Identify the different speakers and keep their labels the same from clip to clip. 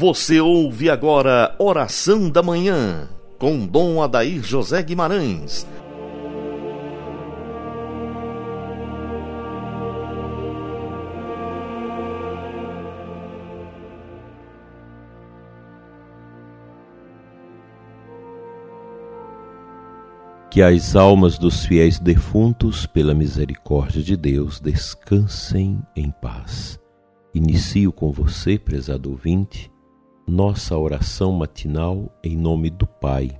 Speaker 1: Você ouve agora Oração da Manhã, com Dom Adair José Guimarães.
Speaker 2: Que as almas dos fiéis defuntos, pela misericórdia de Deus, descansem em paz. Inicio com você, prezado ouvinte, nossa oração matinal em nome do Pai,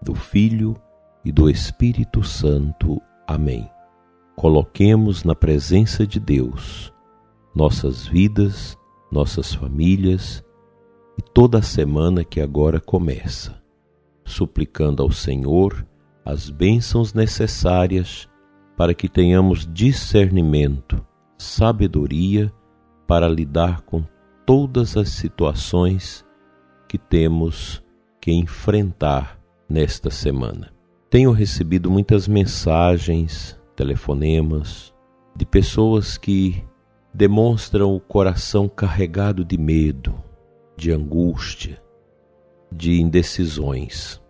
Speaker 2: do Filho e do Espírito Santo. Amém. Coloquemos na presença de Deus nossas vidas, nossas famílias e toda a semana que agora começa, suplicando ao Senhor as bênçãos necessárias para que tenhamos discernimento, sabedoria para lidar com todas as situações que temos que enfrentar nesta semana. Tenho recebido muitas mensagens, telefonemas de pessoas que demonstram o coração carregado de medo, de angústia, de indecisões.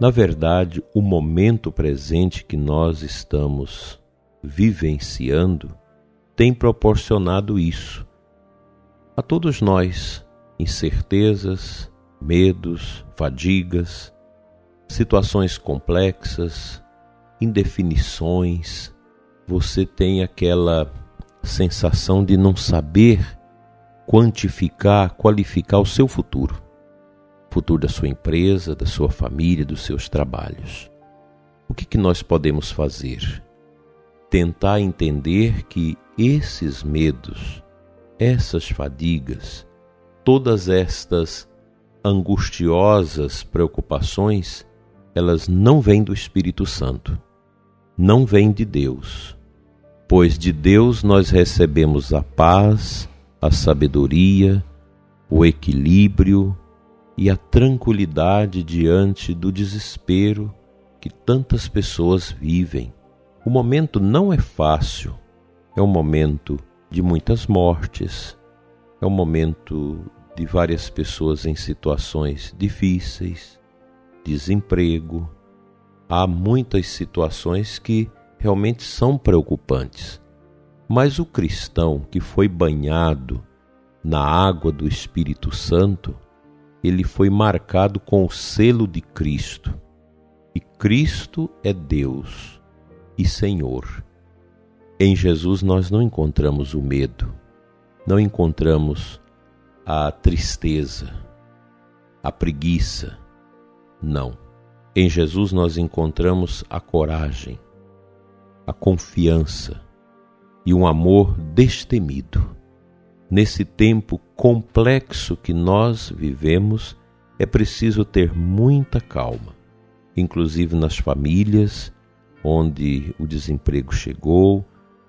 Speaker 2: Na verdade, o momento presente que nós estamos vivenciando tem proporcionado isso a todos nós, incertezas, medos, fadigas, situações complexas, indefinições, você tem aquela sensação de não saber quantificar, qualificar o seu futuro, futuro da sua empresa, da sua família, dos seus trabalhos. O que, que nós podemos fazer? Tentar entender que esses medos, essas fadigas, todas estas angustiosas preocupações, elas não vêm do Espírito Santo, não vêm de Deus, pois de Deus nós recebemos a paz, a sabedoria, o equilíbrio e a tranquilidade diante do desespero que tantas pessoas vivem. O momento não é fácil, é um momento de muitas mortes. É um momento de várias pessoas em situações difíceis, desemprego. Há muitas situações que realmente são preocupantes. Mas o cristão que foi banhado na água do Espírito Santo, ele foi marcado com o selo de Cristo. E Cristo é Deus e Senhor. Em Jesus nós não encontramos o medo, não encontramos a tristeza, a preguiça. Não. Em Jesus nós encontramos a coragem, a confiança e um amor destemido. Nesse tempo complexo que nós vivemos, é preciso ter muita calma, inclusive nas famílias onde o desemprego chegou,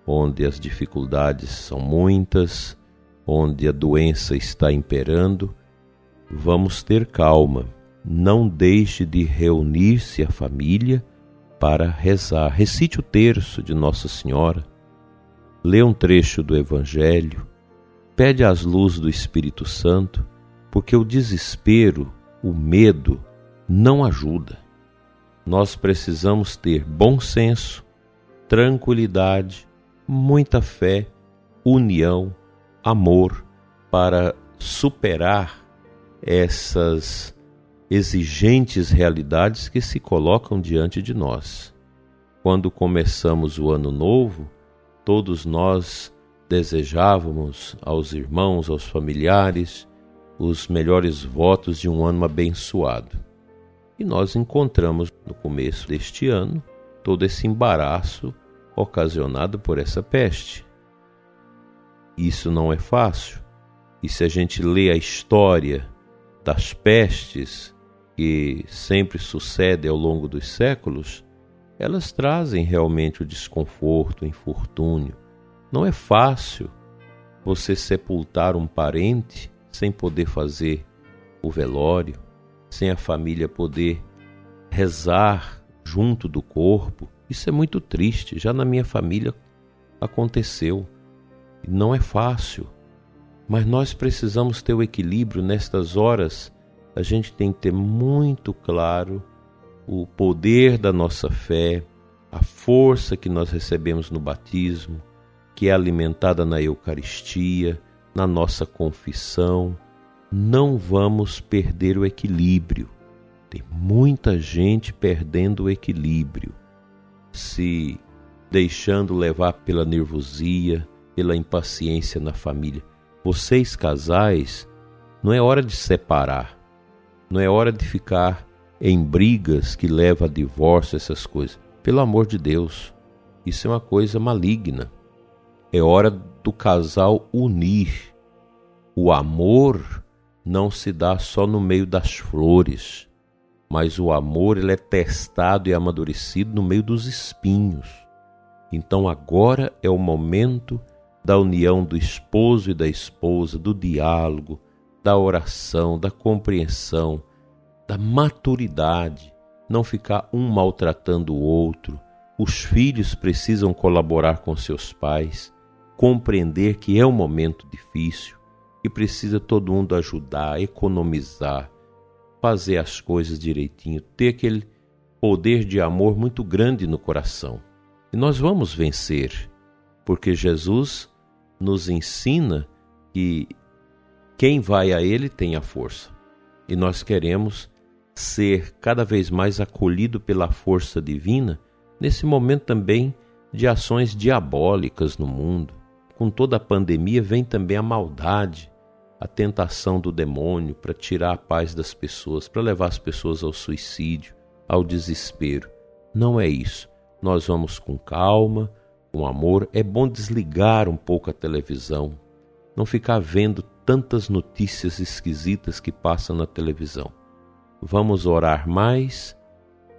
Speaker 2: onde as dificuldades são muitas, onde a doença está imperando, vamos ter calma. Não deixe de reunir-se a família para rezar. Recite o terço de Nossa Senhora, lê um trecho do Evangelho, pede as luzes do Espírito Santo, porque o desespero, o medo, não ajuda. Nós precisamos ter bom senso, tranquilidade, muita fé, união, amor para superar essas exigentes realidades que se colocam diante de nós. Quando começamos o ano novo, todos nós desejávamos aos irmãos, aos familiares, os melhores votos de um ano abençoado. E nós encontramos no começo deste ano todo esse embaraço ocasionado por essa peste. Isso não é fácil. E se a gente lê a história das pestes que sempre sucedem ao longo dos séculos, elas trazem realmente o desconforto, o infortúnio. Não é fácil você sepultar um parente sem poder fazer o velório, sem a família poder rezar junto do corpo, isso é muito triste. Já na minha família aconteceu. Não é fácil. Mas nós precisamos ter o equilíbrio nestas horas. A gente tem que ter muito claro o poder da nossa fé, a força que nós recebemos no batismo, que é alimentada na Eucaristia, na nossa confissão. Não vamos perder o equilíbrio. Tem muita gente perdendo o equilíbrio, se deixando levar pela nervosia, pela impaciência na família. Vocês, casais, não é hora de separar, não é hora de ficar em brigas que levam a divórcio, essas coisas. Pelo amor de Deus, isso é uma coisa maligna. É hora do casal unir. O amor não se dá só no meio das flores, mas o amor ele é testado e amadurecido no meio dos espinhos. Então agora é o momento da união do esposo e da esposa, do diálogo, da oração, da compreensão, da maturidade, não ficar um maltratando o outro. Os filhos precisam colaborar com seus pais, compreender que é um momento difícil e precisa todo mundo ajudar, economizar, fazer as coisas direitinho, ter aquele poder de amor muito grande no coração. E nós vamos vencer, porque Jesus nos ensina que quem vai a Ele tem a força. E nós queremos ser cada vez mais acolhido pela força divina nesse momento também de ações diabólicas no mundo. Com toda a pandemia vem também a maldade, a tentação do demônio para tirar a paz das pessoas, para levar as pessoas ao suicídio, ao desespero. Não é isso. Nós vamos com calma, com amor. É bom desligar um pouco a televisão, não ficar vendo tantas notícias esquisitas que passam na televisão. Vamos orar mais,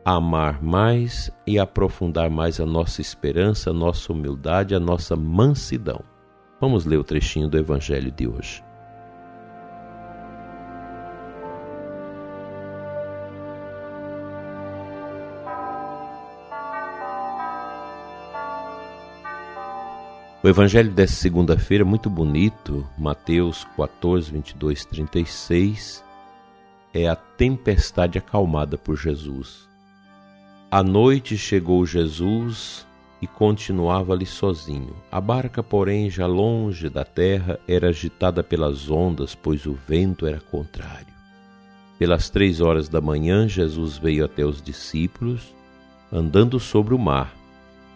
Speaker 2: amar mais e aprofundar mais a nossa esperança, a nossa humildade, a nossa mansidão. Vamos ler o trechinho do Evangelho de hoje. O evangelho dessa segunda-feira é muito bonito, Mateus 14, 22, 36, é a tempestade acalmada por Jesus. À noite chegou Jesus e continuava ali sozinho. A barca, porém, já longe da terra, era agitada pelas ondas, pois o vento era contrário. Pelas três horas da manhã, Jesus veio até os discípulos, andando sobre o mar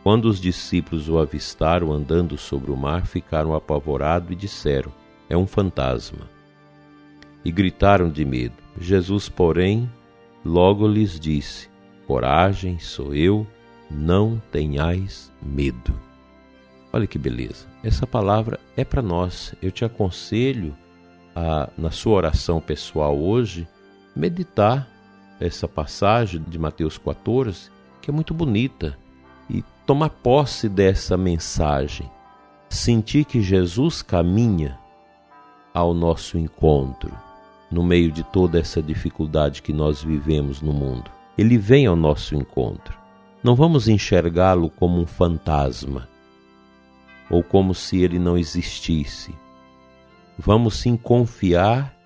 Speaker 2: quando os discípulos o avistaram andando sobre o mar, ficaram apavorados e disseram: É um fantasma. E gritaram de medo. Jesus, porém, logo lhes disse: Coragem, sou eu, não tenhais medo. Olha que beleza. Essa palavra é para nós. Eu te aconselho a, na sua oração pessoal hoje, meditar essa passagem de Mateus 14, que é muito bonita e tomar posse dessa mensagem, sentir que Jesus caminha ao nosso encontro no meio de toda essa dificuldade que nós vivemos no mundo. Ele vem ao nosso encontro. Não vamos enxergá-lo como um fantasma ou como se ele não existisse. Vamos sim confiar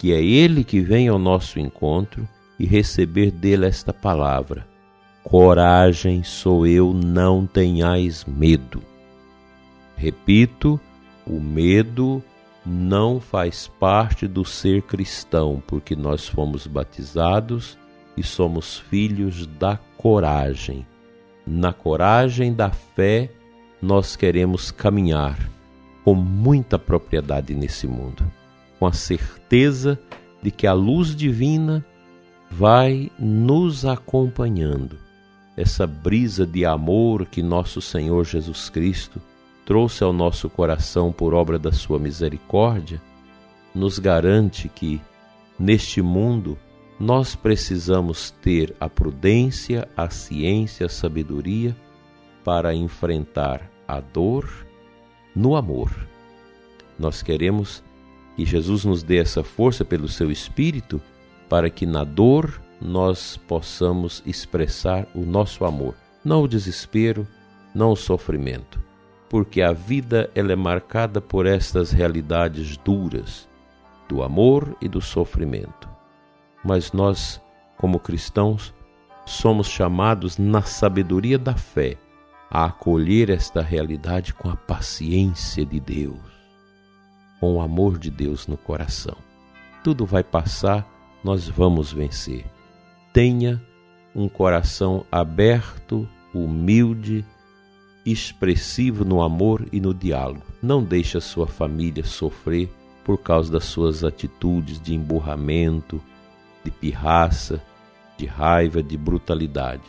Speaker 2: que é ele que vem ao nosso encontro e receber dele esta palavra: Coragem sou eu, não tenhais medo. Repito, o medo não faz parte do ser cristão, porque nós fomos batizados e somos filhos da coragem. Na coragem da fé, nós queremos caminhar com muita propriedade nesse mundo, com a certeza de que a luz divina vai nos acompanhando essa brisa de amor que nosso Senhor Jesus Cristo trouxe ao nosso coração por obra da sua misericórdia, nos garante que, neste mundo, nós precisamos ter a prudência, a ciência, a sabedoria para enfrentar a dor no amor. Nós queremos que Jesus nos dê essa força pelo seu Espírito para que na dor nós possamos expressar o nosso amor, não o desespero, não o sofrimento. porque a vida ela é marcada por estas realidades duras do amor e do sofrimento. Mas nós, como cristãos, somos chamados na sabedoria da fé a acolher esta realidade com a paciência de Deus, com o amor de Deus no coração. Tudo vai passar, nós vamos vencer. Tenha um coração aberto, humilde, expressivo no amor e no diálogo. Não deixe a sua família sofrer por causa das suas atitudes de emburramento, de pirraça, de raiva, de brutalidade.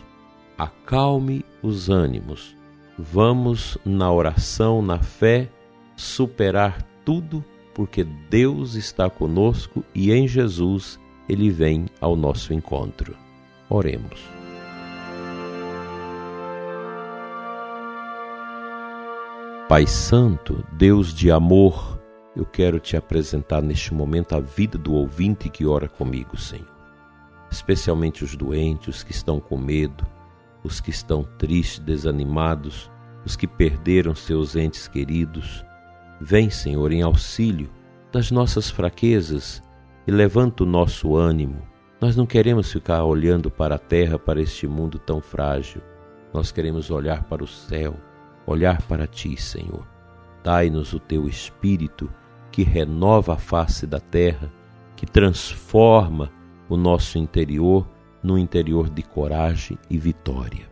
Speaker 2: Acalme os ânimos. Vamos na oração, na fé, superar tudo, porque Deus está conosco e em Jesus ele vem ao nosso encontro. Oremos. Pai Santo, Deus de amor, eu quero te apresentar neste momento a vida do ouvinte que ora comigo, Senhor. Especialmente os doentes, os que estão com medo, os que estão tristes, desanimados, os que perderam seus entes queridos. Vem, Senhor, em auxílio das nossas fraquezas e levanta o nosso ânimo. Nós não queremos ficar olhando para a terra, para este mundo tão frágil. Nós queremos olhar para o céu olhar para ti, Senhor. Dai-nos o teu espírito que renova a face da terra, que transforma o nosso interior num interior de coragem e vitória.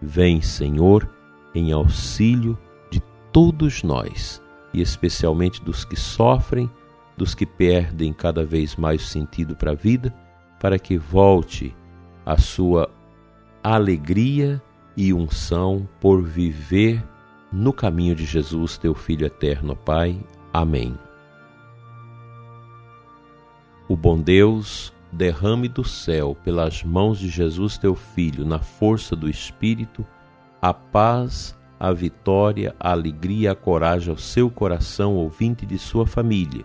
Speaker 2: Vem, Senhor, em auxílio de todos nós, e especialmente dos que sofrem, dos que perdem cada vez mais o sentido para a vida, para que volte a sua alegria e unção por viver no caminho de Jesus, teu Filho eterno, Pai. Amém. O bom Deus derrame do céu, pelas mãos de Jesus, teu Filho, na força do Espírito, a paz, a vitória, a alegria, a coragem ao seu coração, ouvinte de sua família.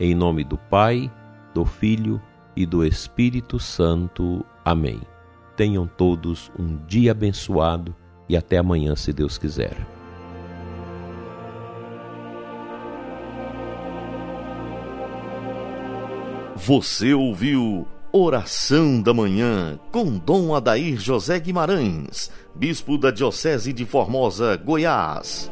Speaker 2: Em nome do Pai, do Filho e do Espírito Santo. Amém. Tenham todos um dia abençoado e até amanhã, se Deus quiser.
Speaker 1: Você ouviu Oração da Manhã com Dom Adair José Guimarães, Bispo da Diocese de Formosa, Goiás.